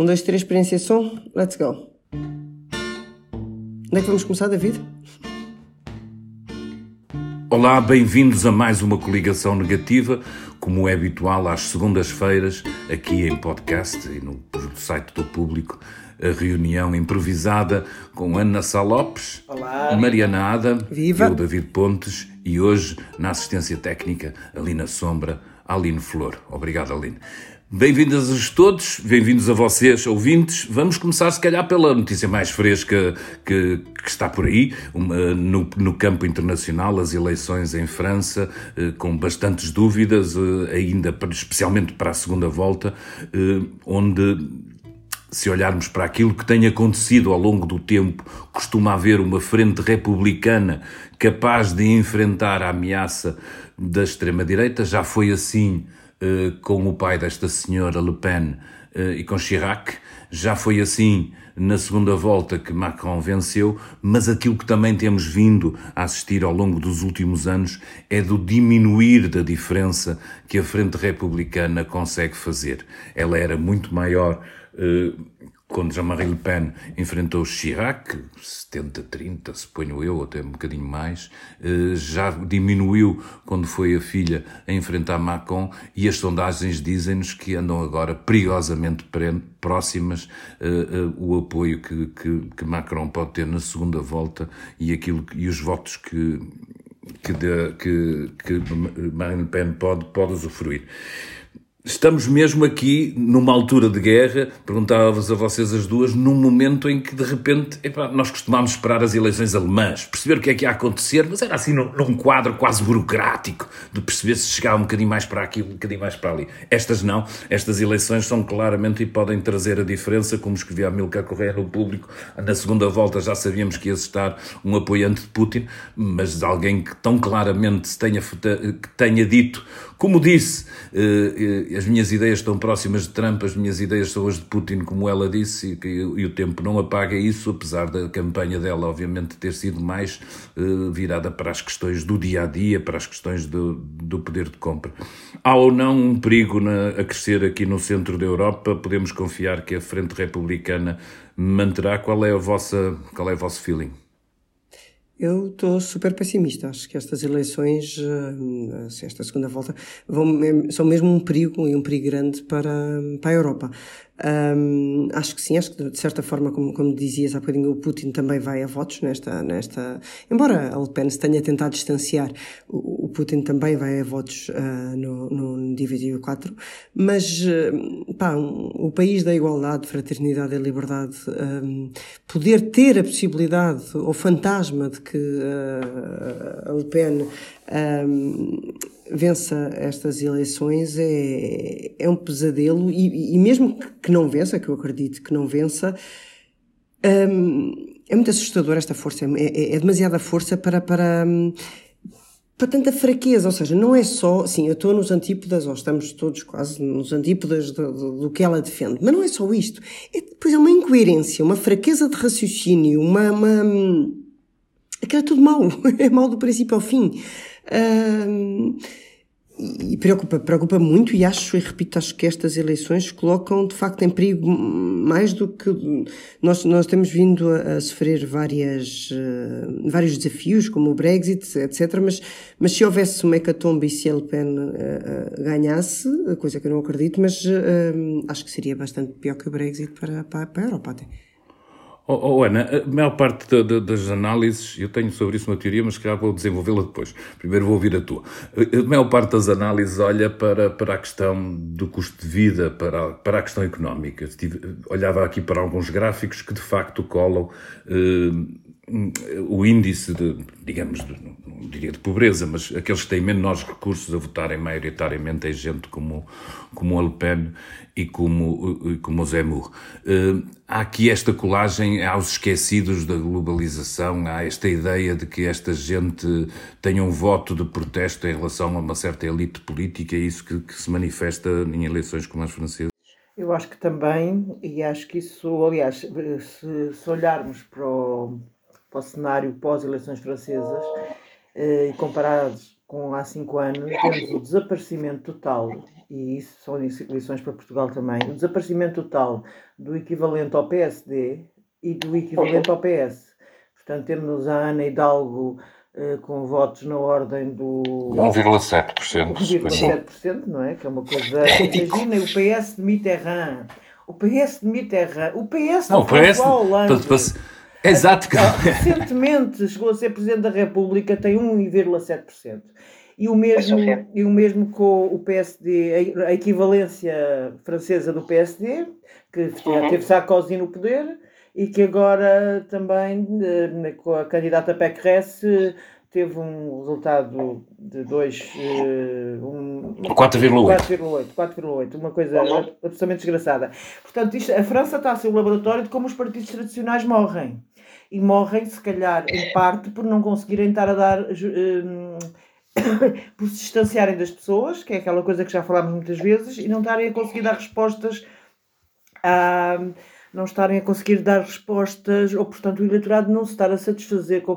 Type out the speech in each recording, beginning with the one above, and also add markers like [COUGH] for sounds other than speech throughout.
Um, dois, três, experiência som, let's go. Onde é que vamos começar, David? Olá, bem-vindos a mais uma coligação negativa, como é habitual às segundas-feiras, aqui em podcast e no site do público, a reunião improvisada com Ana Salopes, Olá. Mariana Ada, Viva. eu, David Pontes, e hoje, na assistência técnica, ali na sombra, Aline Flor. Obrigado, Aline. Bem-vindas a todos, bem-vindos a vocês, ouvintes. Vamos começar, se calhar, pela notícia mais fresca que, que está por aí, uma, no, no, campo internacional, as eleições em França, eh, com bastantes dúvidas, eh, ainda especialmente para a segunda volta, eh, onde se olharmos para aquilo que tem acontecido ao longo do tempo, costuma haver uma frente republicana capaz de enfrentar a ameaça da extrema-direita. Já foi assim com o pai desta senhora Le Pen uh, e com Chirac. Já foi assim na segunda volta que Macron venceu, mas aquilo que também temos vindo a assistir ao longo dos últimos anos é do diminuir da diferença que a Frente Republicana consegue fazer. Ela era muito maior eh, quando Jean-Marie Le Pen enfrentou Chirac, 70-30, suponho eu, até um bocadinho mais, eh, já diminuiu quando foi a filha a enfrentar Macron e as sondagens dizem-nos que andam agora perigosamente próximas uh, uh, o apoio que, que, que, Macron pode ter na segunda volta e, aquilo, e os votos que, que, de, que, que Marine Le Pen pode, pode usufruir. Estamos mesmo aqui numa altura de guerra, perguntava-vos a vocês as duas, num momento em que de repente nós costumámos esperar as eleições alemãs, perceber o que é que ia acontecer, mas era assim num, num, quadro quase burocrático, de perceber se chegava um bocadinho mais para aqui, um bocadinho mais para ali. Estas não, estas eleições são claramente e podem trazer a diferença, como escrevia a Milka Correia no público, na segunda volta já sabíamos que ia estar um apoiante de Putin, mas alguém que tão claramente tenha, que tenha dito como disse, eh, eh, as minhas ideias estão próximas de Trump, as minhas ideias são as de Putin, como ela disse, e, o tempo não apaga isso, apesar da campanha dela, obviamente, ter sido mais eh, virada para as questões do dia a dia, para as questões do, do poder de compra. Há ou não um perigo na, a crescer aqui no centro da Europa? Podemos confiar que a Frente Republicana manterá? Qual é, a vossa, qual é o vosso feeling? Eu estou super pessimista. Acho que estas eleições, eh, esta segunda volta, vão, são mesmo um perigo e um perigo grande para, para a Europa. Um, acho que sim, acho que de certa forma, como, como dizias há bocadinho, o Putin também vai a votos nesta, nesta. Embora a Le Pen se tenha tentado distanciar, o, o Putin também vai a votos uh, no, no Divisível 4. Mas, uh, pá, um, o país da igualdade, fraternidade e liberdade, um, poder ter a possibilidade, ou fantasma de que uh, a Le Pen vença estas eleições é, é um pesadelo e, e mesmo que não vença, que eu acredito que não vença, hum, é muito assustador esta força, é, é, é demasiada força para, para, hum, para tanta fraqueza, ou seja, não é só, sim, eu estou nos antípodas, ou estamos todos quase nos antípodas do, do, do que ela defende, mas não é só isto, é depois é uma incoerência, uma fraqueza de raciocínio, uma, uma hum, aquilo é tudo mau, [LAUGHS] é mau do princípio ao fim. E preocupa, preocupa muito e acho, e repito, acho que estas eleições colocam de facto em perigo mais do que nós, nós temos vindo a, a sofrer várias, uh, vários desafios, como o Brexit, etc. Mas, mas se houvesse uma hecatombe e se a Le Pen uh, ganhasse, coisa que eu não acredito, mas uh, acho que seria bastante pior que o Brexit para, para, para a Europa até. Oh, oh, Ana, a maior parte de, de, das análises, eu tenho sobre isso uma teoria, mas já vou desenvolvê-la depois. Primeiro vou ouvir a tua. A maior parte das análises olha para, para a questão do custo de vida, para, para a questão económica. Estive, olhava aqui para alguns gráficos que de facto colam eh, o índice de, digamos, de, não diria de pobreza, mas aqueles que têm menores recursos a votarem maioritariamente em gente como, como a Le Pen e como, como o Zemmour. Uh, há aqui esta colagem aos esquecidos da globalização, há esta ideia de que esta gente tenha um voto de protesto em relação a uma certa elite política, é isso que, que se manifesta em eleições como as francesas? Eu acho que também, e acho que isso, aliás, se, se olharmos para o, para o cenário pós-eleições francesas eh, e comparados com há cinco anos, temos o desaparecimento total, e isso são lições para Portugal também, o desaparecimento total do equivalente ao PSD e do equivalente ao PS. Portanto, temos a Ana Hidalgo eh, com votos na ordem do 1,7%. 1,7%, não é? Que é uma coisa. Imaginem o PS de Mitterrand. O PS de Mitterrand. O PS não, o PS, Hollande. Exato. Recentemente chegou a ser Presidente da República, tem 1,7%. E o, mesmo, e o mesmo com o PSD, a, equivalência francesa do PSD, que uhum. teve Sarkozy no poder, e que agora também, com a candidata Pécresse, teve um resultado de 2. Um, 4,8. 4,8. Uma coisa absolutamente desgraçada. Portanto, isto, a França está a ser o laboratório de como os partidos tradicionais morrem. E morrem, se calhar, em parte, por não conseguirem estar a dar. Um, [COUGHS] por se distanciarem das pessoas, que é aquela coisa que já falámos muitas vezes, e não estarem a conseguir dar respostas a não estarem a conseguir dar respostas, ou portanto o eleitorado não se estar a satisfazer com,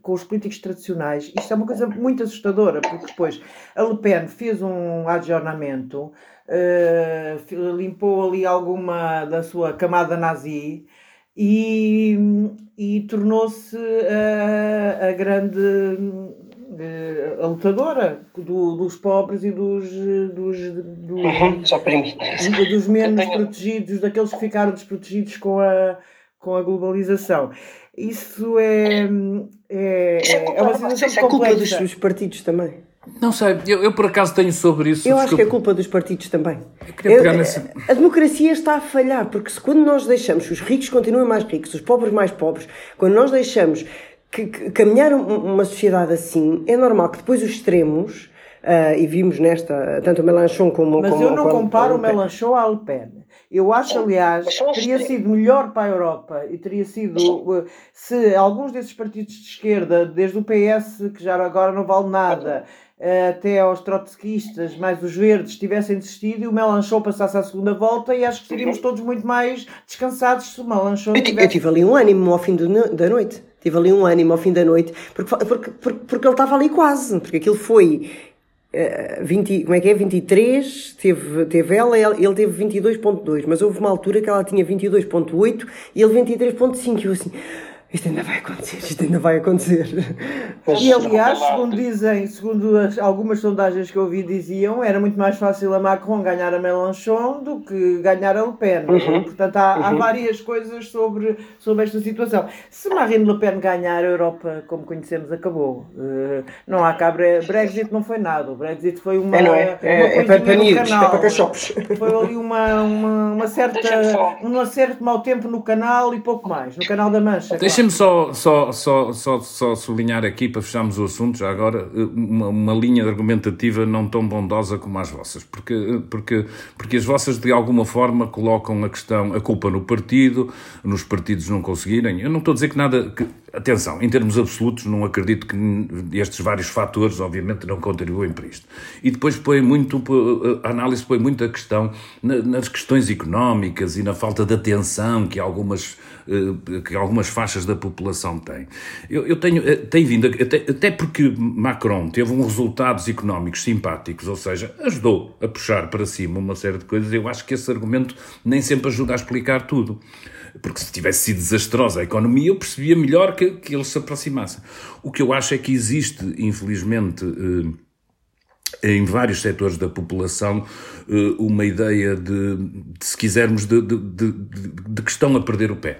com, os políticos tradicionais. Isto é uma coisa muito assustadora, porque depois a Le Pen fez um adjornamento, uh, limpou ali alguma da sua camada nazi e, e tornou-se a, a grande a lutadora do, dos pobres e dos, dos, dos, uhum, dos menos tenho... protegidos, daqueles que ficaram desprotegidos com a, com a globalização. Isso é, é, é, é, é uma situação se é culpa dos, dos partidos também. Não sei, eu, eu, por acaso tenho sobre isso. Eu acho que é culpa dos partidos também. Eu eu, nessa... A democracia está a falhar, porque se quando nós deixamos os ricos continuem mais ricos, os pobres mais pobres, quando nós deixamos que, que caminhar uma sociedade assim, é normal que depois os extremos, uh, e vimos nesta, tanto o Melanchon como... Mas como, eu não como, comparo como o Melanchon à Le Pen. Eu acho, aliás, que teria sido melhor para a Europa e teria sido uh, se alguns desses partidos de esquerda, desde o PS, que já agora não vale nada, até aos trotskistas, mais os verdes, tivessem desistido e o Melanchon passasse à segunda volta e acho que seríamos todos muito mais descansados se o Melanchon tivesse... Eu tive ali um ânimo ao fim do, da noite. Tive ali um ânimo ao fim da noite, porque, porque, porque, porque ele estava ali quase, porque aquilo foi uh, 20, como é que é? 23, teve, teve ela, ele teve 22.2, mas houve uma altura que ela tinha 22.8 e ele 23.5, e eu assim isto ainda vai acontecer, isto ainda vai acontecer. [LAUGHS] E aliás, segundo dizem, segundo as, algumas sondagens que eu ouvi diziam, era muito mais fácil a Macron ganhar a Mélenchon do que ganhar a Le Pen. Uhum. Portanto, há, uhum. há, várias coisas sobre, sobre esta situação. Se Marine Le Pen ganhar, a Europa, como conhecemos, acabou. Uh, não há cá Brexit, não foi nada. O Brexit foi uma. É, não é? É, é, é para panidos, é para cachopos. Foi ali uma, uma, uma certa, um certo mau tempo no canal e pouco mais. No canal da Mancha. Deixa Deixem-me só, só, só, só, só sublinhar aqui, para fecharmos o assunto, já agora, uma, uma linha argumentativa não tão bondosa como as vossas, porque, porque, porque as vossas, de alguma forma, colocam a questão, a culpa no partido, nos partidos não conseguirem. Eu não estou a dizer que nada. Que, atenção, em termos absolutos, não acredito que estes vários fatores, obviamente, não contribuem para isto. E depois põe muito, a análise põe muito a questão nas questões económicas e na falta de atenção que algumas eh, que algumas faixas da população têm. Eu, eu tenho, eh, tenho vindo, até, até porque Macron teve uns resultados económicos simpáticos, ou seja, ajudou a puxar para cima uma série de coisas, eu acho que esse argumento nem sempre ajuda a explicar tudo. Porque se tivesse sido desastrosa a economia, eu percebia melhor que, que eles se aproximassem. O que eu acho é que existe, infelizmente, eh, em vários setores da população eh, uma ideia de, de se quisermos, de, de, de, que estão a perder o pé.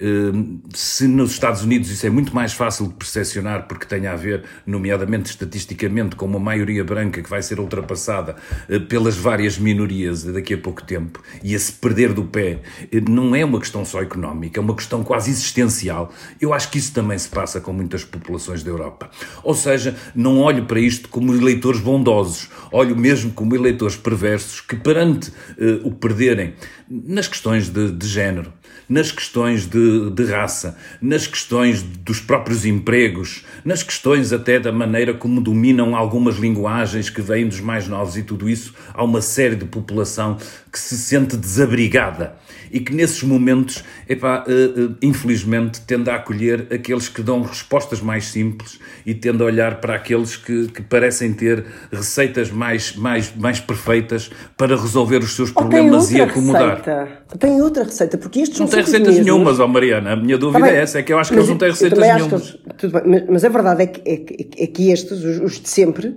Hum, se nos Estados Unidos isso é muito mais fácil de percepcionar porque tem a ver, nomeadamente estatisticamente, com uma maioria branca que vai ser ultrapassada eh, pelas várias minorias daqui a pouco tempo, e esse perder do pé eh, não é uma questão só económica, é uma questão quase existencial. Eu acho que isso também se passa com muitas populações da Europa. Ou seja, não olho para isto como eleitores bondosos bondosos, olho mesmo como eleitores perversos que, perante uh, o perderem nas questões de, de género, nas questões de, de, raça, nas questões dos próprios empregos, nas questões até da maneira como dominam algumas linguagens que vêm dos mais novos e tudo isso, há uma série de população que se sente desabrigada e que nesses momentos, epá, uh, uh, infelizmente, tende a acolher aqueles que dão respostas mais simples e tende a olhar para aqueles que, que parecem ter receitas mais, mais, mais perfeitas para resolver os seus problemas e acomodar. Receita. Tem outra receita, porque isto não tem receitas mesmos. nenhumas, ó Mariana. A minha dúvida é essa, é que eu acho que eles não têm receitas nenhumas. Eles, bem, mas a verdade é que, é que, é que estes, os, os de sempre,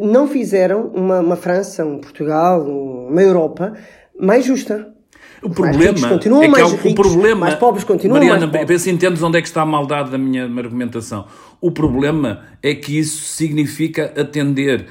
não fizeram uma, uma França, um Portugal, uma Europa mais justa. O problema é que mais ricos, o problema, mais pobres continuam Mariana, mais pobres. vê se entendes onde é que está a maldade da minha argumentação. O problema é que isso significa atender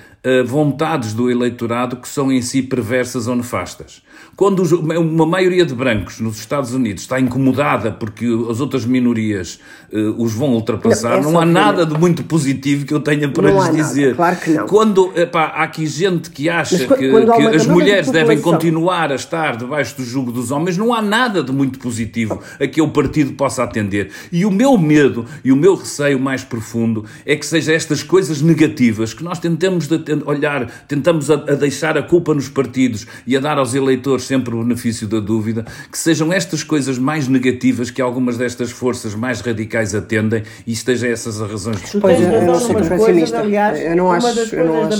vontades do eleitorado que são em si perversas ou nefastas. Quando uma maioria de brancos nos Estados Unidos está incomodada porque as outras minorias uh, os vão ultrapassar, não, não há nada de muito positivo que eu tenha para não lhes dizer. Nada, claro que não. Quando epá, há aqui gente que acha que, que as mulheres devem continuar a estar debaixo do jugo dos homens, não há nada de muito positivo a que o partido possa atender. E o meu medo e o meu receio mais profundo é que seja estas coisas negativas que nós tentamos de olhar, tentamos a, a deixar a culpa nos partidos e a dar aos eleitores sempre o benefício da dúvida, que sejam estas coisas mais negativas que algumas destas forças mais radicais atendem e estejam essas as razões de Pois, eu não sou pessimista. Aliás, eu não acho, uma das coisas da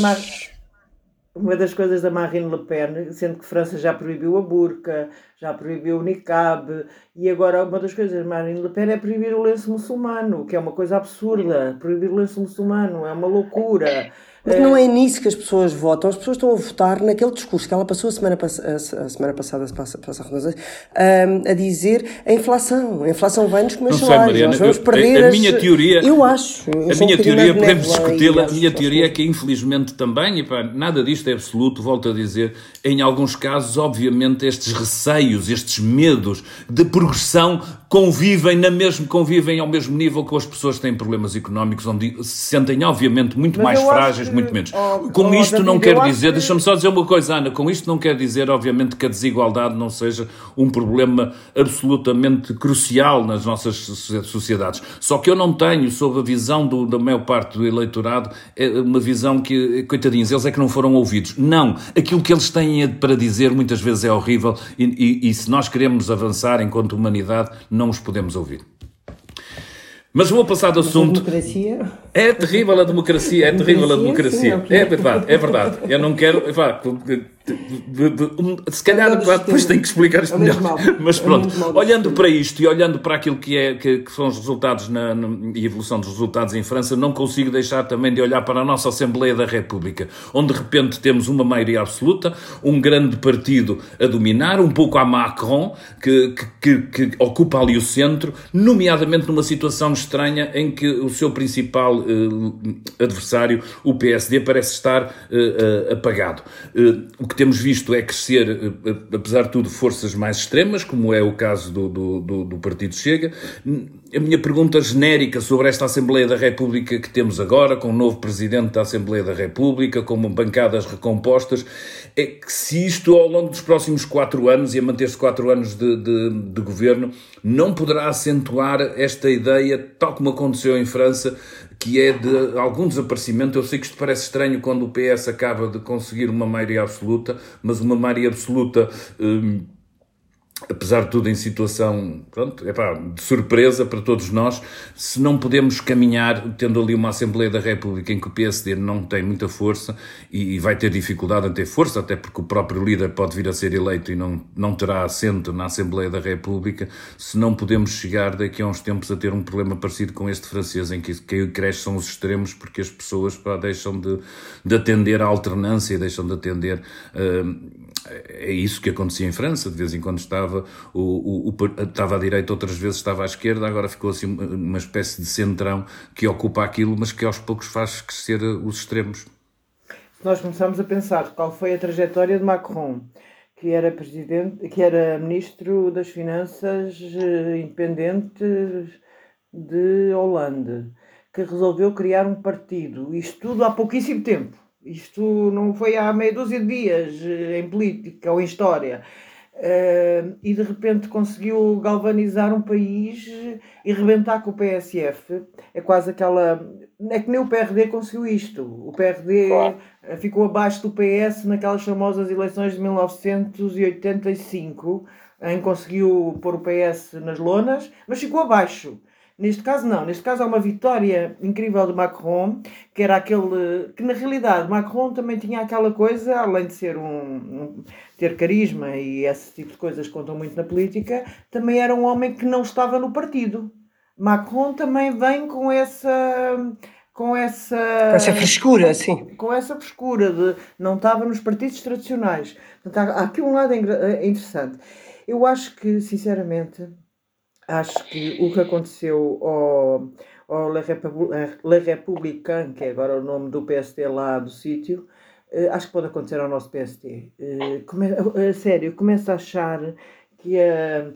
uma das coisas da Marine Le Pen, sendo que França já proibiu a burca, já proibiu o niqab, e agora uma das coisas da Marine Le Pen é proibir o lenço muçulmano, que é uma coisa absurda. Proibir o lenço muçulmano é uma loucura. Mas não é nisso que as pessoas votam. As pessoas estão a votar naquele discurso que ela passou a semana, pass a semana passada, passa, passa a, a dizer a inflação. A inflação vai-nos comer não salários. Mariana, Nós vamos perder a, a minha teoria, Eu acho. Eu a minha teoria, podemos discuti-la, a minha teoria é que infelizmente também, e pá, nada disto é absoluto, volto a dizer, em alguns casos, obviamente, estes receios, estes medos de progressão convivem na mesmo, convivem ao mesmo nível com as pessoas que têm problemas económicos, onde se sentem obviamente muito Mas mais frágeis, que, muito menos. Oh, com oh, isto não quer dizer, que... deixa-me só dizer uma coisa, Ana, com isto não quer dizer, obviamente, que a desigualdade não seja um problema absolutamente crucial nas nossas sociedades. Só que eu não tenho, sob a visão do, da maior parte do eleitorado, é uma visão que, coitadinhos, eles é que não foram ouvidos. Não, aquilo que eles têm para dizer muitas vezes é horrível e, e, e se nós queremos avançar enquanto humanidade, não os podemos ouvir. Mas vou passar do assunto. democracia? É terrível a democracia, é terrível a democracia. É verdade, é verdade. Eu não quero. Se calhar depois tenho que explicar isto é melhor. [LAUGHS] Mas é pronto, olhando para isto e olhando para aquilo que, é, que, que são os resultados na, e evolução dos resultados em França, não consigo deixar também de olhar para a nossa Assembleia da República, onde de repente temos uma maioria absoluta, um grande partido a dominar, um pouco a Macron, que, que, que ocupa ali o centro, nomeadamente numa situação estranha em que o seu principal eh, adversário, o PSD, parece estar eh, apagado. Eh, o que temos visto é crescer, eh, eh, apesar de tudo, forças mais extremas, como é o caso do, do, do, do Partido Chega. A minha pergunta genérica sobre esta Assembleia da República que temos agora, com o novo Presidente da Assembleia da República, com bancadas recompostas, é que se isto ao longo dos próximos quatro anos, e a manter-se quatro anos de, de, de governo, não poderá acentuar esta ideia, tal como aconteceu em França, que é de algum desaparecimento. Eu sei que isto parece estranho quando o PS acaba de conseguir uma maioria absoluta, mas uma maioria absoluta. Hum, apesar de tudo, em situação pronto, epá, de surpresa para todos nós, se não podemos caminhar, tendo ali uma Assembleia da República em que o PSD não tem muita força e, e vai ter dificuldade em ter força, até porque o próprio líder pode vir a ser eleito e não, não terá assento na Assembleia da República, se não podemos chegar daqui a uns tempos a ter um problema parecido com este francês, em que, que cresce são os extremos, porque as pessoas pá, deixam de, de atender à alternância, deixam de atender. Uh, é isso que acontecia em França, de vez em quando estava, o, o, o, estava à direita, outras vezes estava à esquerda, agora ficou assim uma espécie de centrão que ocupa aquilo, mas que aos poucos faz crescer os extremos. Nós começamos a pensar qual foi a trajetória de Macron, que era presidente, que era ministro das Finanças eh, independente de Holanda, que resolveu criar um partido, isto tudo há pouquíssimo tempo Isto não foi há meia dúzia de dias eh, em política ou em história. Uh, e de repente conseguiu galvanizar um país e rebentar com o PSF. É quase aquela. É que nem o PRD conseguiu isto. O PRD claro. ficou abaixo do PS naquelas famosas eleições de 1985, em que conseguiu pôr o PS nas lonas, mas ficou abaixo. Neste caso, não. Neste caso, há uma vitória incrível de Macron, que era aquele. que na realidade, Macron também tinha aquela coisa, além de ser um, um. ter carisma e esse tipo de coisas contam muito na política, também era um homem que não estava no partido. Macron também vem com essa. Com essa, com essa frescura, sim. Com essa frescura de não estava nos partidos tradicionais. Portanto, há aqui um lado interessante. Eu acho que, sinceramente, acho que o que aconteceu ao, ao Le, Républicain, que é agora o nome do PSD lá do sítio, eh, acho que pode acontecer ao nosso PSD. Eh, come, sério, começo a achar que a,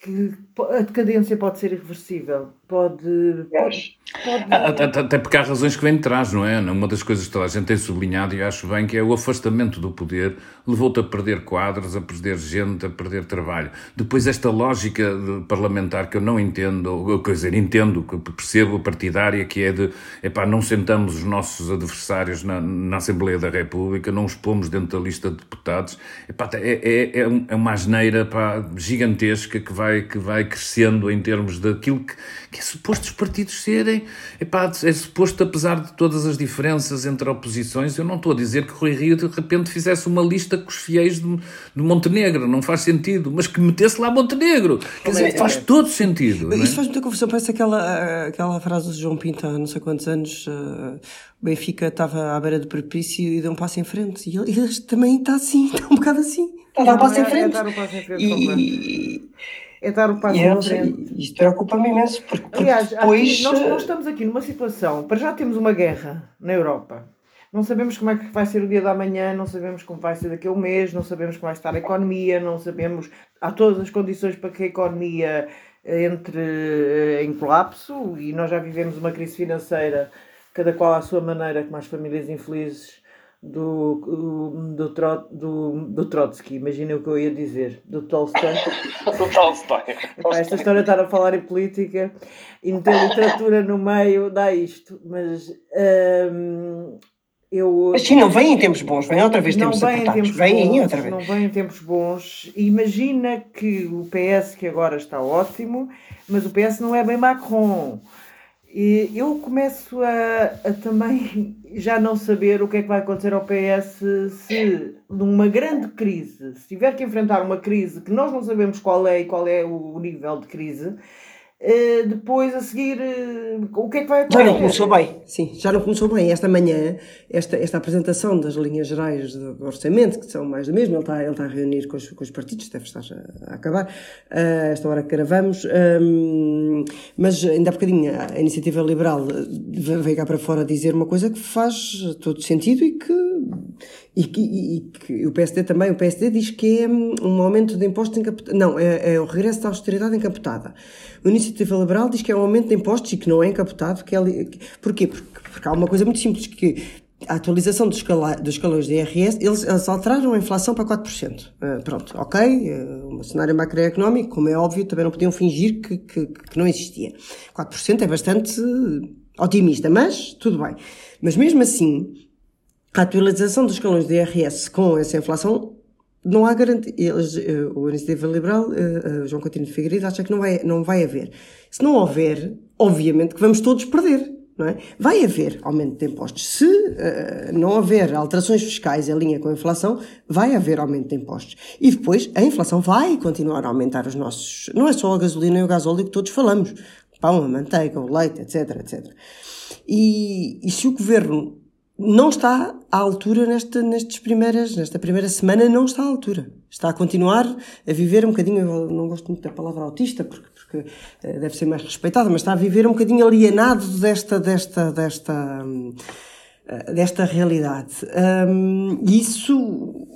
que a decadência pode ser irreversível. Pode. pode, pode... Até, até, porque há razões que vêm de trás, não é? Uma das coisas que toda a gente tem sublinhado, e acho bem, que é o afastamento do poder levou-te a perder quadros, a perder gente, a perder trabalho. Depois, esta lógica parlamentar que eu não entendo, ou quer dizer, entendo, que percebo partidária, que é de, epá, não sentamos os nossos adversários na, na Assembleia da República, não os pomos dentro da lista de deputados. Epá, é, é, é uma asneira epá, gigantesca que vai, que vai crescendo em termos daquilo que, que é suposto os partidos serem. Epá, é suposto, apesar de todas as diferenças entre oposições, eu não estou a dizer que Rui Rio de repente fizesse uma lista com os fiéis de, de Montenegro, não faz sentido, mas que metesse lá Montenegro. Quer dizer, faz todo sentido. Isto é? faz muita confusão, parece aquela, aquela frase do João Pinto há não sei quantos anos. Uh, Benfica estava à beira do propício e deu um passo em frente. E ele, ele também está assim, [LAUGHS] está um bocado assim. Está a dar um passo em frente. É, é, um passo em frente e, é dar o passo à frente. Isto preocupa-me imenso, porque, porque Aliás, depois... nós, nós estamos aqui numa situação, para já temos uma guerra na Europa. Não sabemos como é que vai ser o dia da manhã, não sabemos como vai ser daqui a um mês, não sabemos como vai estar a economia, não sabemos. Há todas as condições para que a economia entre eh, em colapso e nós já vivemos uma crise financeira, cada qual à sua maneira, com mais famílias infelizes do, do, do, do, do Trotsky, imaginem o que eu ia dizer, do Tolstói. [LAUGHS] do Tolstói. Esta história estar a falar em política e meter literatura no meio dá isto, mas hum, eu. Mas sim, não vem em tempos bons, vem outra vez tempos não vem em tempos vem bons, outra vez. Não vem em tempos bons. Imagina que o PS, que agora está ótimo, mas o PS não é bem Macron. E eu começo a, a, também [LAUGHS] já não saber o que é que vai acontecer ao PS se numa grande crise, se tiver que enfrentar uma crise que nós não sabemos qual é e qual é o nível de crise, Uh, depois a seguir uh, o que é que vai acontecer? Já não começou bem, sim, já não começou bem. Esta manhã, esta, esta apresentação das linhas gerais do, do orçamento, que são mais do mesmo, ele está, ele está a reunir com os, com os partidos, deve estar a, a acabar, uh, esta hora que gravamos, um, mas ainda há bocadinho a Iniciativa Liberal veio cá para fora dizer uma coisa que faz todo sentido e que e, e, e que o PSD também, o PSD diz que é hum, um aumento de impostos encapotados. Não, é, é, o regresso da austeridade encapotada. O Iniciativa Liberal diz que é um aumento de impostos e que não é encapotado. Que é, porquê? Porque, porque há uma coisa muito simples que a atualização dos, escala, dos escalões de IRS, eles, eles alteraram a inflação para 4%. Uh, ah, pronto, ok, uh, um cenário macroeconómico, como é óbvio, também não podiam fingir que, que, que não existia. 4% é bastante otimista, mas tudo bem. Mas mesmo assim, a atualização dos escalões de IRS com essa inflação não há garantia. Eles, uh, o Iniciativa Liberal, uh, uh, João Coutinho de Figueiredo, acha que não vai, não vai haver. Se não houver, obviamente que vamos todos perder. Não é? Vai haver aumento de impostos. Se não houver alterações fiscais em linha com a inflação, vai haver aumento de impostos. E depois a inflação vai continuar a aumentar os nossos. Não é só a gasolina e o gasóleo que todos falamos. Pão, a manteiga, o leite, etc, etc. E, e se o governo não está à altura nesta, nestas primeiras, nesta primeira semana, não está à altura. Está a continuar a viver um bocadinho, eu não gosto muito da palavra autista, porque, porque uh, deve ser mais respeitada, mas está a viver um bocadinho alienado desta, desta, desta, uh, desta realidade. Um, isso,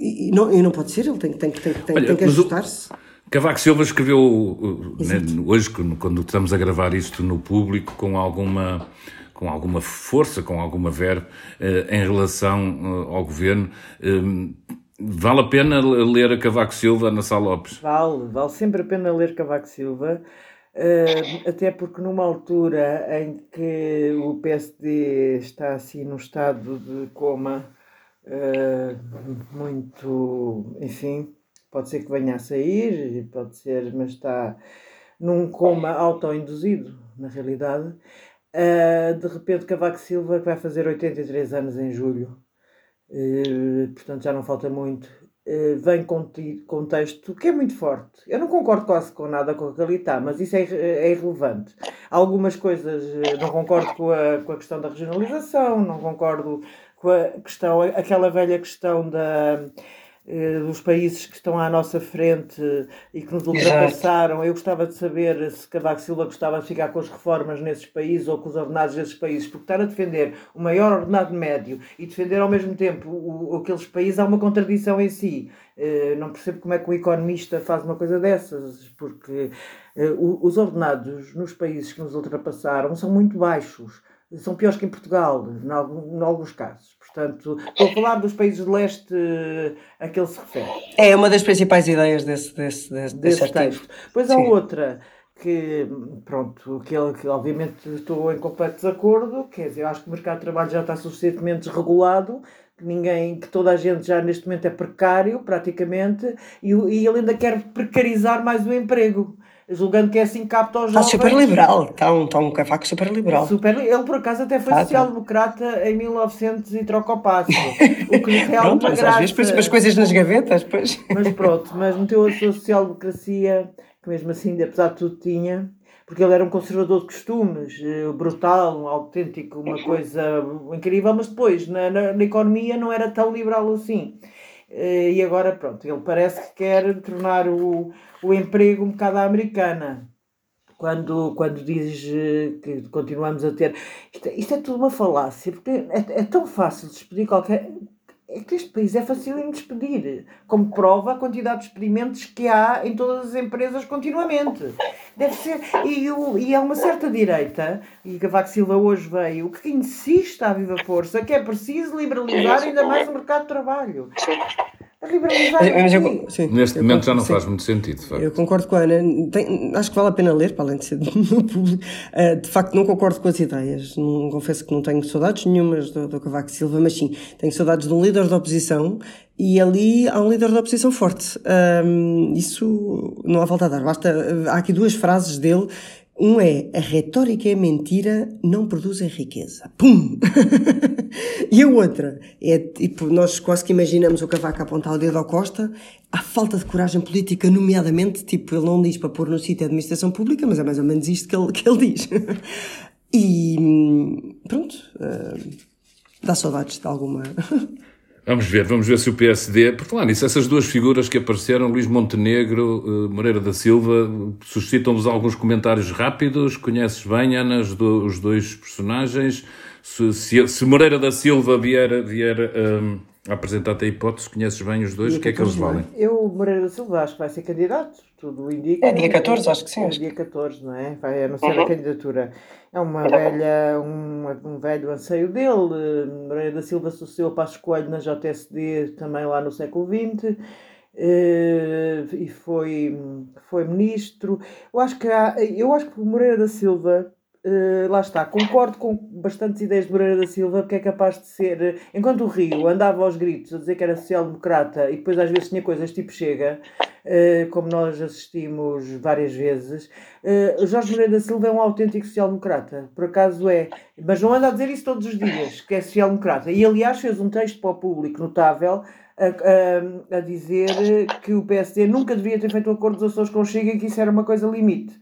e não, e não pode ser, ele tem, tem, tem, tem, Olha, tem que ajustar-se. Cavaco Silva escreveu, né, hoje, quando estamos a gravar isto no público, com alguma com alguma força, com alguma verba em relação ao governo. Vale a pena ler a Cavaco Silva na Sá Lopes? Vale, vale sempre a pena ler Cavaco Silva. Até porque numa altura em que o PSD está assim num estado de coma muito, enfim, pode ser que venha a sair, pode ser, mas está num coma autoinduzido, na realidade. Uh, de repente Cavaco Silva que vai fazer 83 anos em julho, portanto já não falta muito eh, vem com, com texto que é muito forte. Eu não concordo quase com nada com o que ali está, mas isso é, é irrelevante. Algumas coisas, não concordo com a, com a questão da regionalização, não concordo com a questão, aquela velha questão da dos países que estão à nossa frente e que nos ultrapassaram. Exato. Eu gostava de saber se Cavaco Silva gostava de ficar com as reformas nesses países ou com os ordenados desses países, porque estar a defender o maior ordenado médio e defender ao mesmo tempo o, aqueles países há uma contradição em si. Uh, não percebo como é que um economista faz uma coisa dessas, porque uh, os ordenados nos países que nos ultrapassaram são muito baixos são piores que em Portugal, em, algum, em alguns casos. Portanto, estou a falar dos países de leste a que ele se refere. É uma das principais ideias desse, desse, desse, desse, texto. Pois há outra que, pronto, que, ele, que obviamente estou em completo desacordo, quer dizer, eu acho que o mercado de trabalho já está suficientemente desregulado, que ninguém, que toda a gente já neste momento é precário, praticamente, e, e ele ainda quer precarizar mais o emprego julgando que é assim que capta os jovens. Está super liberal, está um, está um cavaco super liberal. Super, ele por acaso até foi tá, social-democrata em 1900 e troca o passo. [LAUGHS] O que lhe pronto, mas graça. às vezes põe as coisas nas gavetas. Pois. Mas pronto, mas meteu a sua social-democracia, que mesmo assim, apesar de tudo, tinha porque ele era um conservador de costumes, eh, brutal, um autêntico, uma coisa incrível, mas depois na, na, na economia não era tão liberal assim. Eh, e agora, pronto, ele parece que quer tornar o, o emprego um bocado à americana. Quando, quando diz eh, que continuamos a ter. Isto, isto é tudo uma falácia, porque é, é tão fácil despedir qualquer. É que este país é fácil em despedir, como prova a quantidade de experimentos que há em todas as empresas continuamente. Deve ser. E, o, e há uma certa direita, e Cavaco Silva hoje veio, que insiste à viva força que é preciso liberalizar ainda mais o mercado de trabalho. Mas eu, sim, Neste momento já não sim. faz muito sentido. Eu concordo com a Ana. Tem, acho que vale a pena ler, para além de ser [LAUGHS] no público. Uh, de facto, não concordo com as ideias. Não, confesso que não tenho saudades nenhumas do, do Cavaco Silva, mas sim, tenho saudades de um líder da oposição e ali há um líder da oposição forte. Um, isso não há volta a dar. Basta, há aqui duas frases dele um é a retórica é mentira, não produz riqueza. Pum! [LAUGHS] e a outra é tipo, nós quase que imaginamos o Cavaco apontar o dedo ao Costa, a falta de coragem política, nomeadamente, tipo, ele não diz para pôr no sítio a administração pública, mas é mais ou menos isto que ele, que ele diz. [LAUGHS] e pronto, uh, dá saudades de alguma. Vamos ver, vamos ver se o PSD, por falar nisso, essas duas figuras que apareceram, Luís Montenegro, uh, Moreira da Silva, suscitam-vos alguns comentários rápidos? Conheces bem, Ana, os, do, os dois personagens? Se, se, se, Moreira da Silva vier, vier um, a apresentar-te a hipótese, conheces bem os dois, o que é que eles valem? Eu, Moreira da Silva, acho que vai ser candidato, tudo indica. É dia 14, acho que sim. É dia 14, não é? Vai anunciar uhum. a candidatura. É uma velha, um, um velho anseio dele. Moreira da Silva sucedeu a Passos Coelho na JSD também lá no século XX. Uh, e foi, foi ministro. Eu acho que há, eu acho que Moreira da Silva Uh, lá está, concordo com bastantes ideias de Moreira da Silva, porque é capaz de ser. Enquanto o Rio andava aos gritos a dizer que era social-democrata e depois às vezes tinha coisas tipo chega, uh, como nós assistimos várias vezes, uh, Jorge Moreira da Silva é um autêntico social-democrata. Por acaso é. Mas não anda a dizer isso todos os dias, que é social-democrata. E aliás fez um texto para o público notável a, a, a dizer que o PSD nunca devia ter feito um acordo dos Açores com Chega e que isso era uma coisa limite.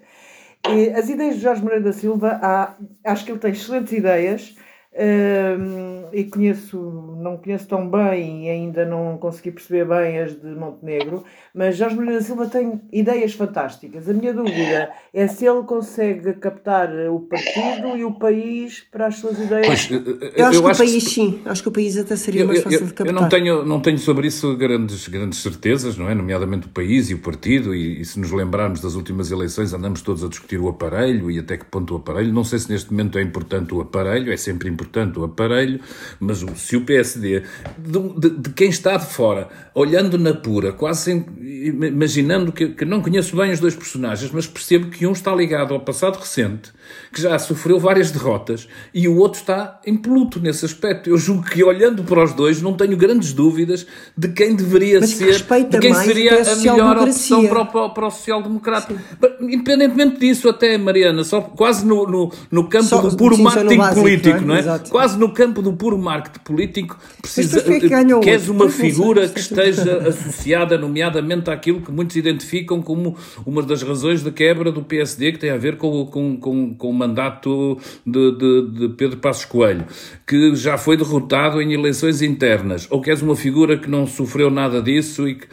As ideias de Jorge Moreira da Silva, há, acho que ele tem excelentes ideias. Um, e conheço, não conheço tão bem e ainda não consegui perceber bem as de Montenegro, mas Jorge Moreira da Silva tem ideias fantásticas. A minha dúvida é se ele consegue captar o partido e o país para as suas ideias. Pois, eu acho eu que acho o país que... sim, acho que o país até seria eu, mais fácil eu, de captar. Eu não tenho, não tenho sobre isso grandes, grandes certezas, não é? Nomeadamente o país e o partido, e, e se nos lembrarmos das últimas eleições, andamos todos a discutir o aparelho e até que ponto o aparelho. Não sei se neste momento é importante o aparelho, é sempre importante o aparelho, mas se o PSD, de, de, de quem está de fora, olhando na pura, quase imaginando que, que não conheço bem os dois personagens, mas percebo que um está ligado ao passado recente, que já sofreu várias derrotas, e o outro está em pluto nesse aspecto. Eu julgo que, olhando para os dois, não tenho grandes dúvidas de quem deveria mas ser, de quem seria a melhor opção para o, para o social-democrata. Independentemente disso, até, Mariana, só quase no, no, no campo só, do puro sim, marketing básico, político, não é? Não é? Quase no campo do puro marketing político, precisa, que queres uma figura que esteja [LAUGHS] associada, nomeadamente, àquilo que muitos identificam como uma das razões da quebra do PSD, que tem a ver com, com, com, com o mandato de, de, de Pedro Passos Coelho, que já foi derrotado em eleições internas, ou queres uma figura que não sofreu nada disso e que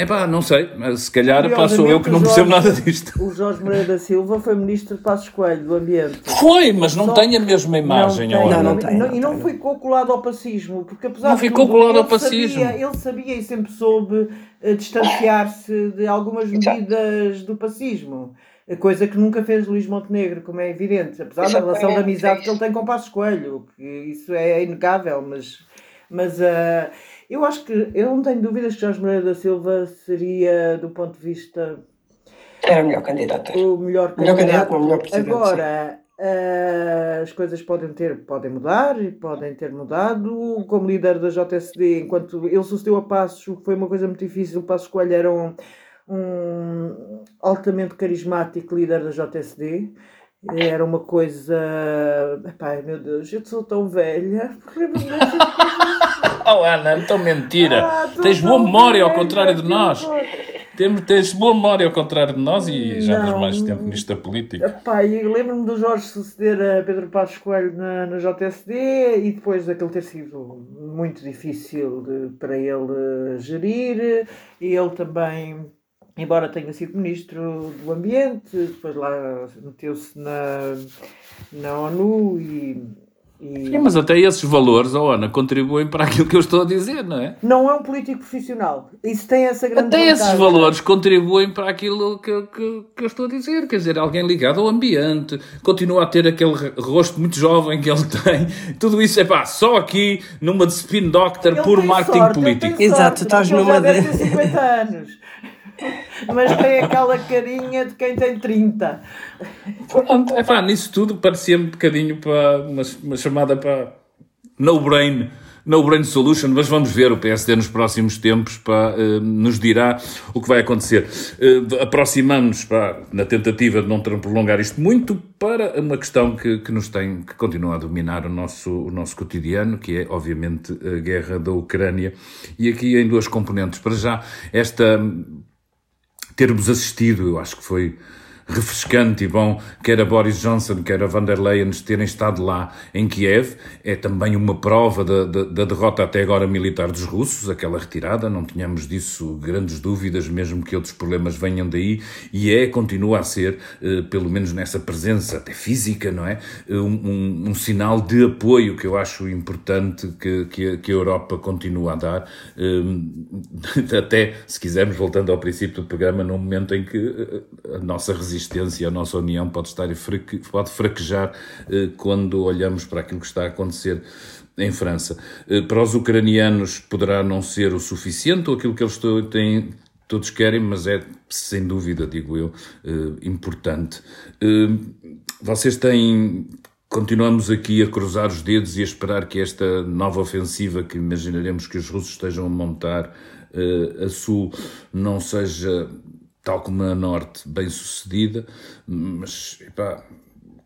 é pá, não sei, mas se calhar pá, sou eu que não percebo nada disto. O Jorge Moreira da Silva foi ministro de Passos Coelho do Ambiente. Foi, mas não Só tem a mesma imagem. Não, tem, não, não, tem, não, e não ficou colado ao pacismo, porque apesar não ficou de colado ao pacismo. Sabia, ele sabia e sempre soube uh, distanciar-se de algumas medidas do pacismo. Coisa que nunca fez Luís Montenegro, como é evidente, apesar da relação de amizade que ele tem com Passos Coelho, que isso é inegável, mas, mas uh, eu acho que, eu não tenho dúvidas que Jorge Moreira da Silva seria, do ponto de vista. Era o melhor candidato. O melhor candidato. Melhor candidato, o melhor presidente. Agora, uh, as coisas podem ter, podem mudar e podem ter mudado. Como líder da JSD, enquanto ele sucedeu a Passos, foi uma coisa muito difícil. O Passos Coelho era um, um altamente carismático líder da JSD era uma coisa. Pai, meu Deus, eu sou tão velha. [LAUGHS] oh, Ana, então mentira. Ah, tens boa memória ao contrário de nós. Temos, tens boa memória ao contrário de nós e já tens mais tempo nisto da política. Pai, lembro-me do Jorge suceder a Pedro Passos Coelho na, na JSD e depois daquele ter sido muito difícil de, para ele gerir e ele também embora tenha sido ministro do Ambiente, depois lá meteu-se na, na ONU e, e... Sim, mas até esses valores, oh Ana, contribuem para aquilo que eu estou a dizer, não é? Não é um político profissional. Isso tem essa grande Até vontade. esses valores contribuem para aquilo que, que, que, eu estou a dizer. Quer dizer, alguém ligado ao ambiente, continua a ter aquele rosto muito jovem que ele [LAUGHS] tem. Tudo isso é pá, só aqui numa de spin doctor ele por marketing sorte, político. Exato, estás numa de. 50 anos. [LAUGHS] mas tem aquela carinha de quem tem 30. Pronto, é pá, nisso tudo parecia-me um bocadinho para uma, uma chamada para no brain. No Brain Solution, mas vamos ver, o PSD nos próximos tempos pá, uh, nos dirá o que vai acontecer. Uh, Aproximamos-nos, na tentativa de não prolongar isto muito, para uma questão que, que nos tem, que continua a dominar o nosso, o nosso cotidiano, que é, obviamente, a guerra da Ucrânia, e aqui em duas componentes. Para já, esta termos assistido, eu acho que foi refrescante e bom, quer a Boris Johnson, quer a van der Leyen terem estado lá em Kiev. É também uma prova da, da, da, derrota até agora militar dos russos, aquela retirada, não tínhamos disso grandes dúvidas, mesmo que outros problemas venham daí, e é, continua a ser, eh, pelo menos nessa presença até física, não é? Um, um, um, sinal de apoio que eu acho importante que, que, que a Europa continua a dar, eh, [LAUGHS] até, se quisermos, voltando ao princípio do programa, num momento em que eh, a nossa resistência resistência, a nossa união pode estar pode fraquejar eh, quando olhamos para aquilo que está a acontecer em França. Eh, para os ucranianos poderá não ser o suficiente ou aquilo que eles têm, todos querem, mas é sem dúvida, digo eu, eh, importante. Vocês têm Continuamos aqui a cruzar os dedos e a esperar que esta nova ofensiva que imaginaremos que os russos estejam a montar a sul não seja tal como a Norte, bem sucedida, mas epá,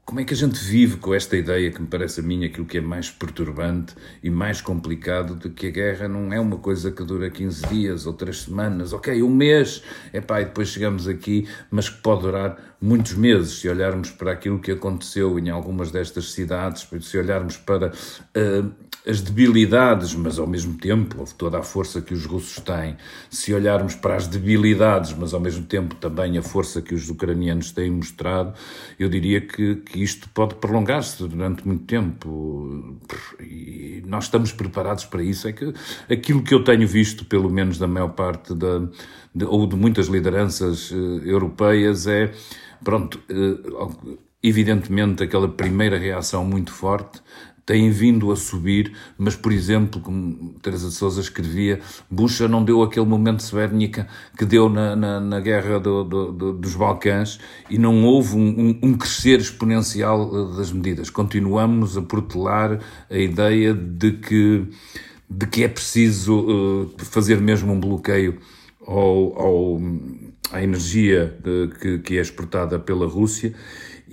como é que a gente vive com esta ideia que me parece a mim aquilo que é mais perturbante e mais complicado de que a guerra não é uma coisa que dura 15 dias ou 3 semanas, ok, um mês, epá, e depois chegamos aqui, mas que pode durar muitos meses, se olharmos para aquilo que aconteceu em algumas destas cidades, se olharmos para uh, as debilidades, mas ao mesmo tempo toda a força que os russos têm. Se olharmos para as debilidades, mas ao mesmo tempo também a força que os ucranianos têm mostrado, eu diria que, que isto pode prolongar-se durante muito tempo. E nós estamos preparados para isso. É que aquilo que eu tenho visto, pelo menos da maior parte da, de, ou de muitas lideranças uh, europeias, é pronto. Uh, evidentemente, aquela primeira reação muito forte têm vindo a subir, mas, por exemplo, como Teresa de Souza escrevia, Bush não deu aquele momento de Svernica que deu na, na, na guerra do, do, do, dos Balcãs e não houve um, um, um, crescer exponencial eh, das medidas. Continuamos a protelar a ideia de que, de que é preciso uh, fazer mesmo um bloqueio ao, ao, à energia de, que, que é exportada pela Rússia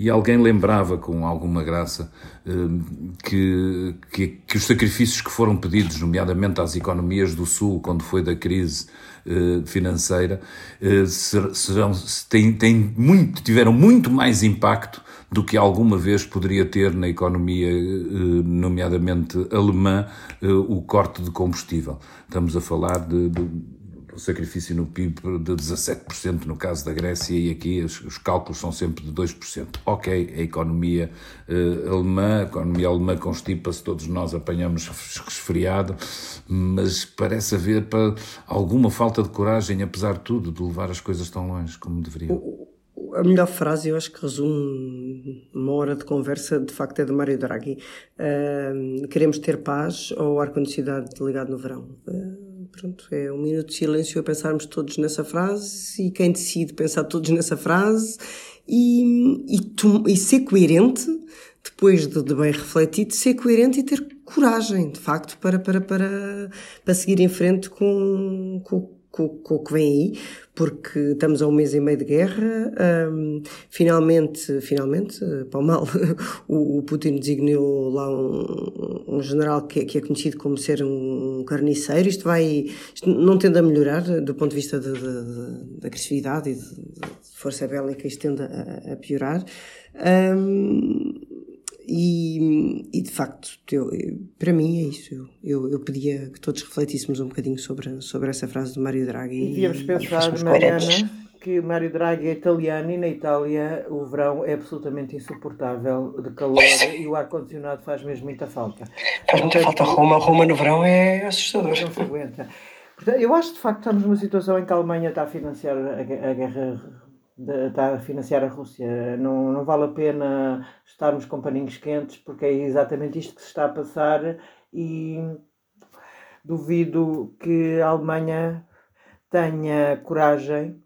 e alguém lembrava com alguma graça hum, que, que, que, os sacrifícios que foram pedidos, nomeadamente às economias do Sul, quando foi da crise eh, financeira, eh, serão, têm, têm muito, tiveram muito mais impacto do que alguma vez poderia ter na economia, eh, nomeadamente alemã, o corte de combustível. Estamos a falar de, de sacrifício no PIB de 17% no caso da Grécia e aqui os, os cálculos são sempre de 2%. Ok, a economia eh, alemã, a economia alemã constipa-se, todos nós apanhamos resfriado, mas parece haver para alguma falta de coragem, apesar de tudo, de levar as coisas tão longe como deveriam. A melhor frase, eu acho que resume uma hora de conversa, de facto, é de Mário Draghi. Uh, queremos ter paz ou ar-condicionado ligado no verão? Uh, Pronto, é um minuto de silêncio a pensarmos todos nessa frase e quem decide pensar todos nessa frase e, e, e ser coerente, depois de, de, bem refletido, ser coerente e ter coragem, de facto, para, para, para, para seguir em frente com, com com, o que vem aí, porque estamos a um mês e meio de guerra. Um, finalmente, finalmente, para o mal, [LAUGHS] o, o, Putin designou lá um, um general que, que, é conhecido como ser um carniceiro. Isto vai, isto não tende a melhorar do ponto de vista da agressividade e de, de, força bélica, isto tende a, a piorar. Um, e, e, de facto, eu, para mim é isso. Eu, eu, eu, pedia que todos refletíssemos um bocadinho sobre, sobre essa frase de Mário Draghi. E devíamos pensar, Mariana, que Mário Draghi é italiano e na Itália o verão é absolutamente insuportável de calor e o ar-condicionado faz mesmo muita falta. Faz muita falta. Roma, Roma no verão é assustador. Não se aguenta. Portanto, eu acho de facto que estamos numa situação em que a Alemanha está a financiar a, a guerra de, está a financiar a Rússia. Não, não vale a pena estarmos com paninhos quentes, porque é exatamente isto que se está a passar e duvido que a Alemanha tenha coragem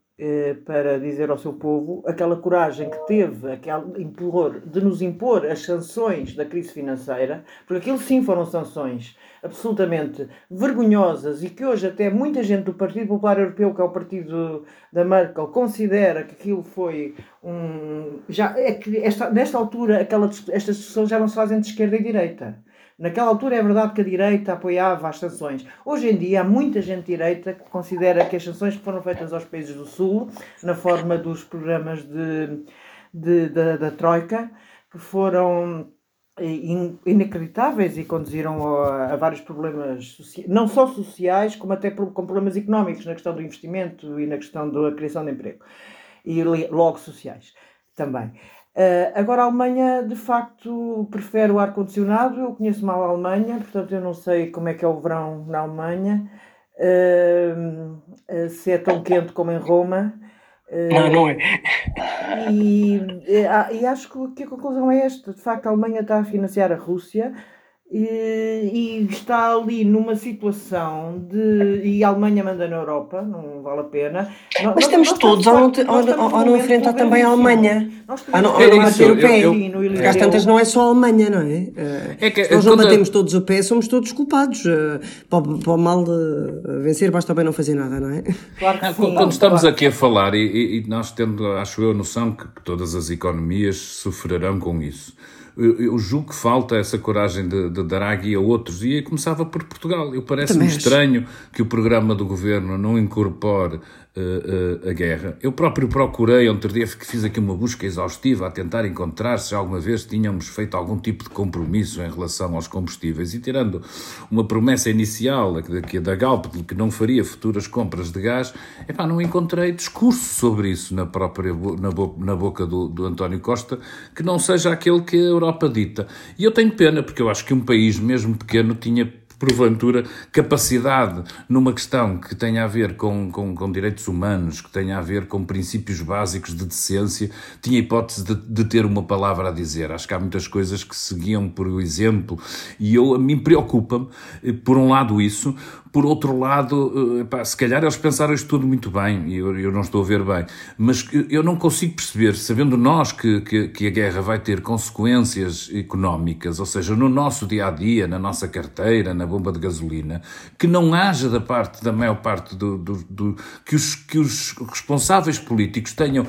para dizer ao seu povo aquela coragem que teve, aquele impor, de nos impor as sanções da crise financeira, porque aquilo sim foram sanções absolutamente vergonhosas e que hoje até muita gente do Partido Popular Europeu, que é o partido da Merkel, considera que aquilo foi um. Já, é que esta, nesta altura aquela, estas discussões já não se fazem de esquerda e direita. Naquela altura é verdade que a direita apoiava as sanções. Hoje em dia há muita gente direita que considera que as sanções que foram feitas aos países do Sul, na forma dos programas de, de, de da Troika, que foram eh, inacreditáveis e conduziram a, a vários problemas, não só sociais, como até com problemas económicos, na questão do investimento e na questão da criação de emprego. E logo sociais também. Uh, agora, a Alemanha, de facto, prefere o ar-condicionado. Eu conheço mal a Alemanha, portanto, eu não sei como é que é o verão na Alemanha. Uh, uh, se é tão quente como em Roma. não, não é. E, e, acho que a conclusão é esta: de facto, a Alemanha está a financiar a Rússia e, está ali numa situação de. E a Alemanha manda na Europa, não vale a pena. Mas nós, estamos nós todos, ou não, não enfrentar também a Alemanha? Ah, não, é não o pé. Porque às tantas não é só a Alemanha, não é? é que, Se nós não batemos todos o pé, somos todos culpados. Eh, para, para o mal de vencer, basta bem não fazer nada, não é? Claro que sim, Quando estamos claro. aqui a falar, e, e, nós tendo, acho eu, a noção que, que todas as economias sofrerão com isso eu, eu julgo que falta essa coragem de, de Draghi a outros, e começava por Portugal. Eu parece-me estranho que o programa do governo não incorpore a guerra. Eu próprio procurei, ontem dia fiz aqui uma busca exaustiva a tentar encontrar se alguma vez tínhamos feito algum tipo de compromisso em relação aos combustíveis e tirando uma promessa inicial aqui da Galp de que não faria futuras compras de gás, epá, não encontrei discurso sobre isso na própria na, bo na boca do, do António Costa que não seja aquele que a Europa dita. E eu tenho pena, porque eu acho que um país, mesmo pequeno, tinha porventura, capacidade numa questão que tenha a ver com, com, com, direitos humanos, que tenha a ver com princípios básicos de decência, tinha hipótese de, de, ter uma palavra a dizer. Acho que há muitas coisas que seguiam por exemplo, e eu, a mim preocupa-me, eh, por um lado, isso, por outro lado, epá, se calhar eles pensaram isto tudo muito bem, e eu, eu, não estou a ver bem, mas eu não consigo perceber, sabendo nós que, que, que, a guerra vai ter consequências económicas, ou seja, no nosso dia a dia, na nossa carteira, na bomba de gasolina, que não haja da parte da maior parte do. do, do que, os, que os responsáveis políticos tenham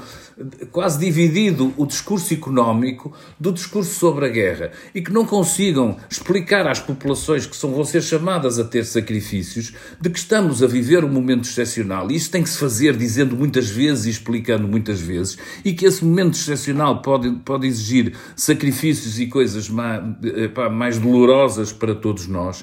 quase dividido o discurso económico do discurso sobre a guerra e que não consigam explicar às populações que são, vão ser chamadas a ter sacrifícios de que estamos a viver um momento excepcional. E isso tem que se fazer dizendo muitas vezes e explicando muitas vezes e que esse momento excepcional pode, pode exigir sacrifícios e coisas mais, mais dolorosas para todos nós.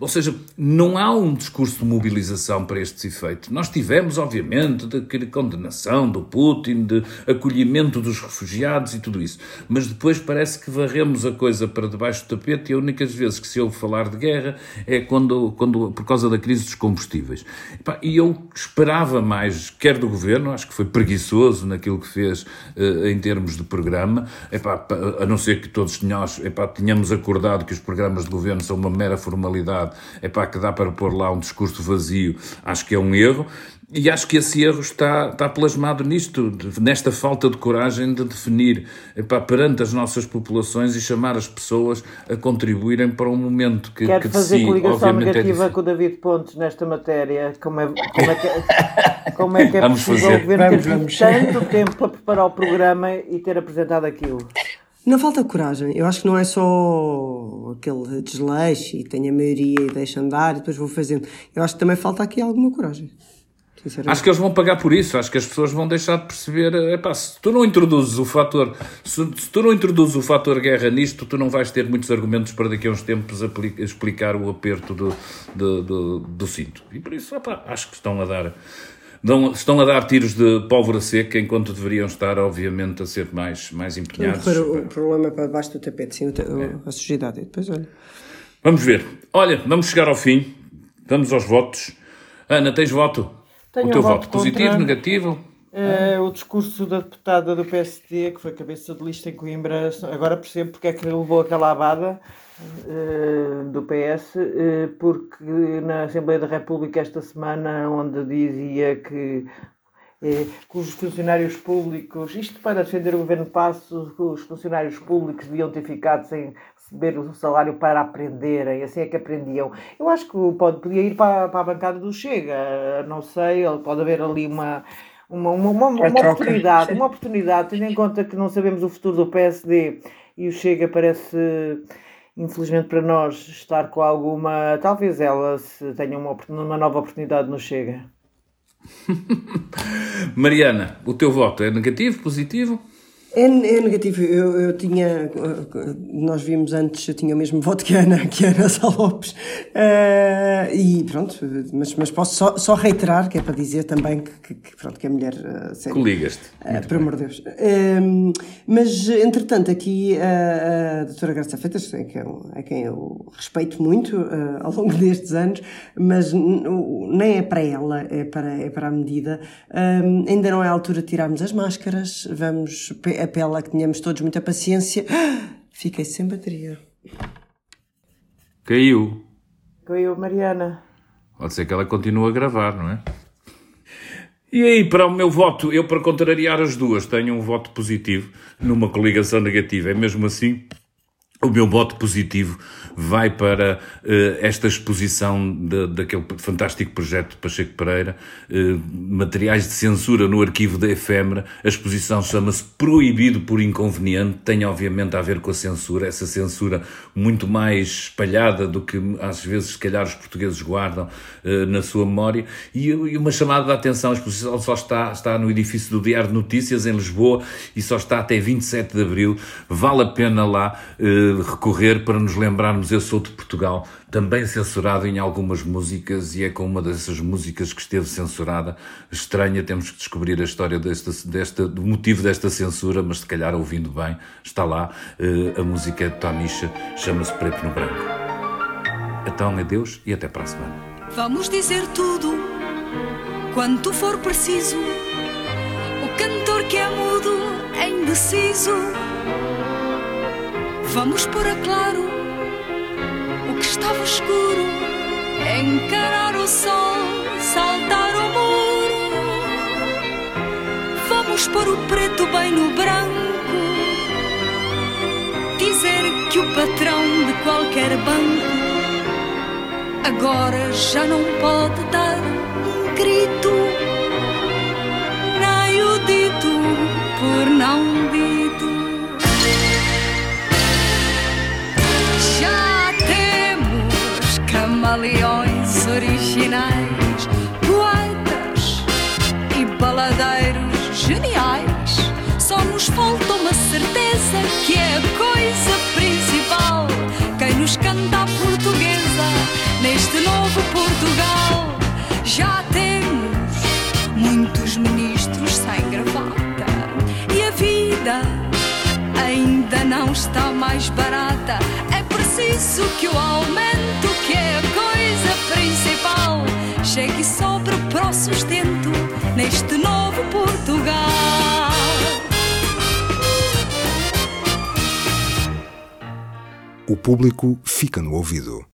Ou seja, não há um discurso de mobilização para estes efeitos. Nós tivemos, obviamente, de condenação do Putin, de acolhimento dos refugiados e tudo isso. Mas depois parece que varremos a coisa para debaixo do tapete e a única vez que se ouve falar de guerra é quando, quando por causa da crise dos combustíveis. E eu esperava mais, quer do governo, acho que foi preguiçoso naquilo que fez uh, em termos de programa, a não ser que todos nós epá, tínhamos acordado que os programas de governo são uma mera formalidade, epá, que dá para pôr lá um discurso vazio, acho que é um erro. E acho que esse erro está, está plasmado nisto, nesta falta de coragem de definir epá, perante as nossas populações e chamar as pessoas a contribuírem para um momento que, Quero que fazer si, coligação é negativa é com o David Pontes nesta matéria. Como é, como é que, como é, que é vamos possível fazer. o governo vamos, ter vamos. tanto tempo para preparar o programa e ter apresentado aquilo? Não falta coragem. Eu acho que não é só aquele desleixo e tenho a maioria e deixa andar e depois vou fazendo. Eu acho que também falta aqui alguma coragem. Acho que eles vão pagar por isso, acho que as pessoas vão deixar de perceber, epá, se tu não introduzes o fator, se, se, tu não introduzes o fator guerra nisto, tu não vais ter muitos argumentos para daqui a uns tempos aplica, explicar o aperto do, do, do, do, cinto. E por isso, acho que estão a dar dão, estão a dar tiros de pólvora seca enquanto deveriam estar, obviamente, a ser mais, mais empenhados. O, o problema é para baixo do tapete, sim, é. a sujidade. E depois, olha. Vamos ver. Olha, vamos chegar ao fim. Vamos aos votos. Ana, tens voto? Tenho o teu um voto, voto positivo, contra. negativo? É, o discurso da deputada do PSD, que foi cabeça de lista em Coimbra, agora percebo porque é que levou aquela abada eh, do PS, eh, porque na Assembleia da República esta semana, onde dizia que, eh, que os funcionários públicos, isto para defender o governo Passos, que os funcionários públicos deviam ter ficado sem receber o salário para aprenderem, assim é que aprendiam. Eu acho que pode, podia ir para, para a bancada do Chega, não sei, pode haver ali uma uma, uma, uma, uma oportunidade, uma oportunidade, tendo em conta que não sabemos o futuro do PSD e o Chega parece, infelizmente para nós, estar com alguma. Talvez ela se tenha uma, uma nova oportunidade no Chega. [LAUGHS] Mariana, o teu voto é negativo, positivo? É, é negativo. Eu, eu tinha. Nós vimos antes, eu tinha o mesmo voto que a Ana, que a Ana [LAUGHS] Sá Lopes. Uh, e pronto, mas, mas posso só, só reiterar, que é para dizer também que, que pronto, que a mulher. Uh, sério, Coligaste. Uh, por amor de Deus. Uh, mas, entretanto, aqui a, a doutora Graça Feitas, é quem, é quem eu respeito muito ao longo destes anos, mas nem é para ela, é para, é para a medida. Um, ainda não é a altura de tirarmos as máscaras, vamos apela a que tenhamos todos muita paciência. [GASPS] Fiquei sem bateria. Caiu. Caiu, Mariana. Pode ser que ela continue a gravar, não é? E aí, para o meu voto, eu para contrariar as duas tenho um voto positivo numa coligação negativa. É mesmo assim o meu voto positivo vai para uh, esta exposição de, daquele fantástico projeto de Pacheco Pereira, uh, materiais de censura no arquivo da efêmera. A exposição chama-se Proibido por Inconveniente, tem obviamente a ver com a censura, essa censura muito mais espalhada do que às vezes, se calhar, os portugueses guardam uh, na sua memória. E, e, uma chamada de atenção: a exposição só está, está no edifício do Diário de Notícias, em Lisboa, e só está até 27 de abril. Vale a pena lá recorrer para nos lembrarmos Eu Sou de Portugal, também censurado em algumas músicas e é com uma dessas músicas que esteve censurada. Estranha, temos que descobrir a história desta, desta, do motivo desta censura, mas se calhar ouvindo bem, está lá. Uh, a música é de Tonisha, chama-se Preto no Branco. Então, adeus e até para a semana. Vamos dizer tudo quanto for preciso. O cantor que é mudo é indeciso Vamos pôr a claro o que estava escuro, encarar o sol, saltar o muro. Vamos pôr o preto bem no branco, dizer que o patrão de qualquer banco agora já não pode dar um grito, nem o dito por não dito. Camaleões originais, poetas e baladeiros geniais. Só nos falta uma certeza que é a coisa principal. Quem nos canta a portuguesa neste novo Portugal. Já temos muitos ministros sem gravata e a vida ainda não está mais barata. Preciso que o aumento, que é a coisa principal, chegue sobre o sustento neste novo Portugal. O público fica no ouvido.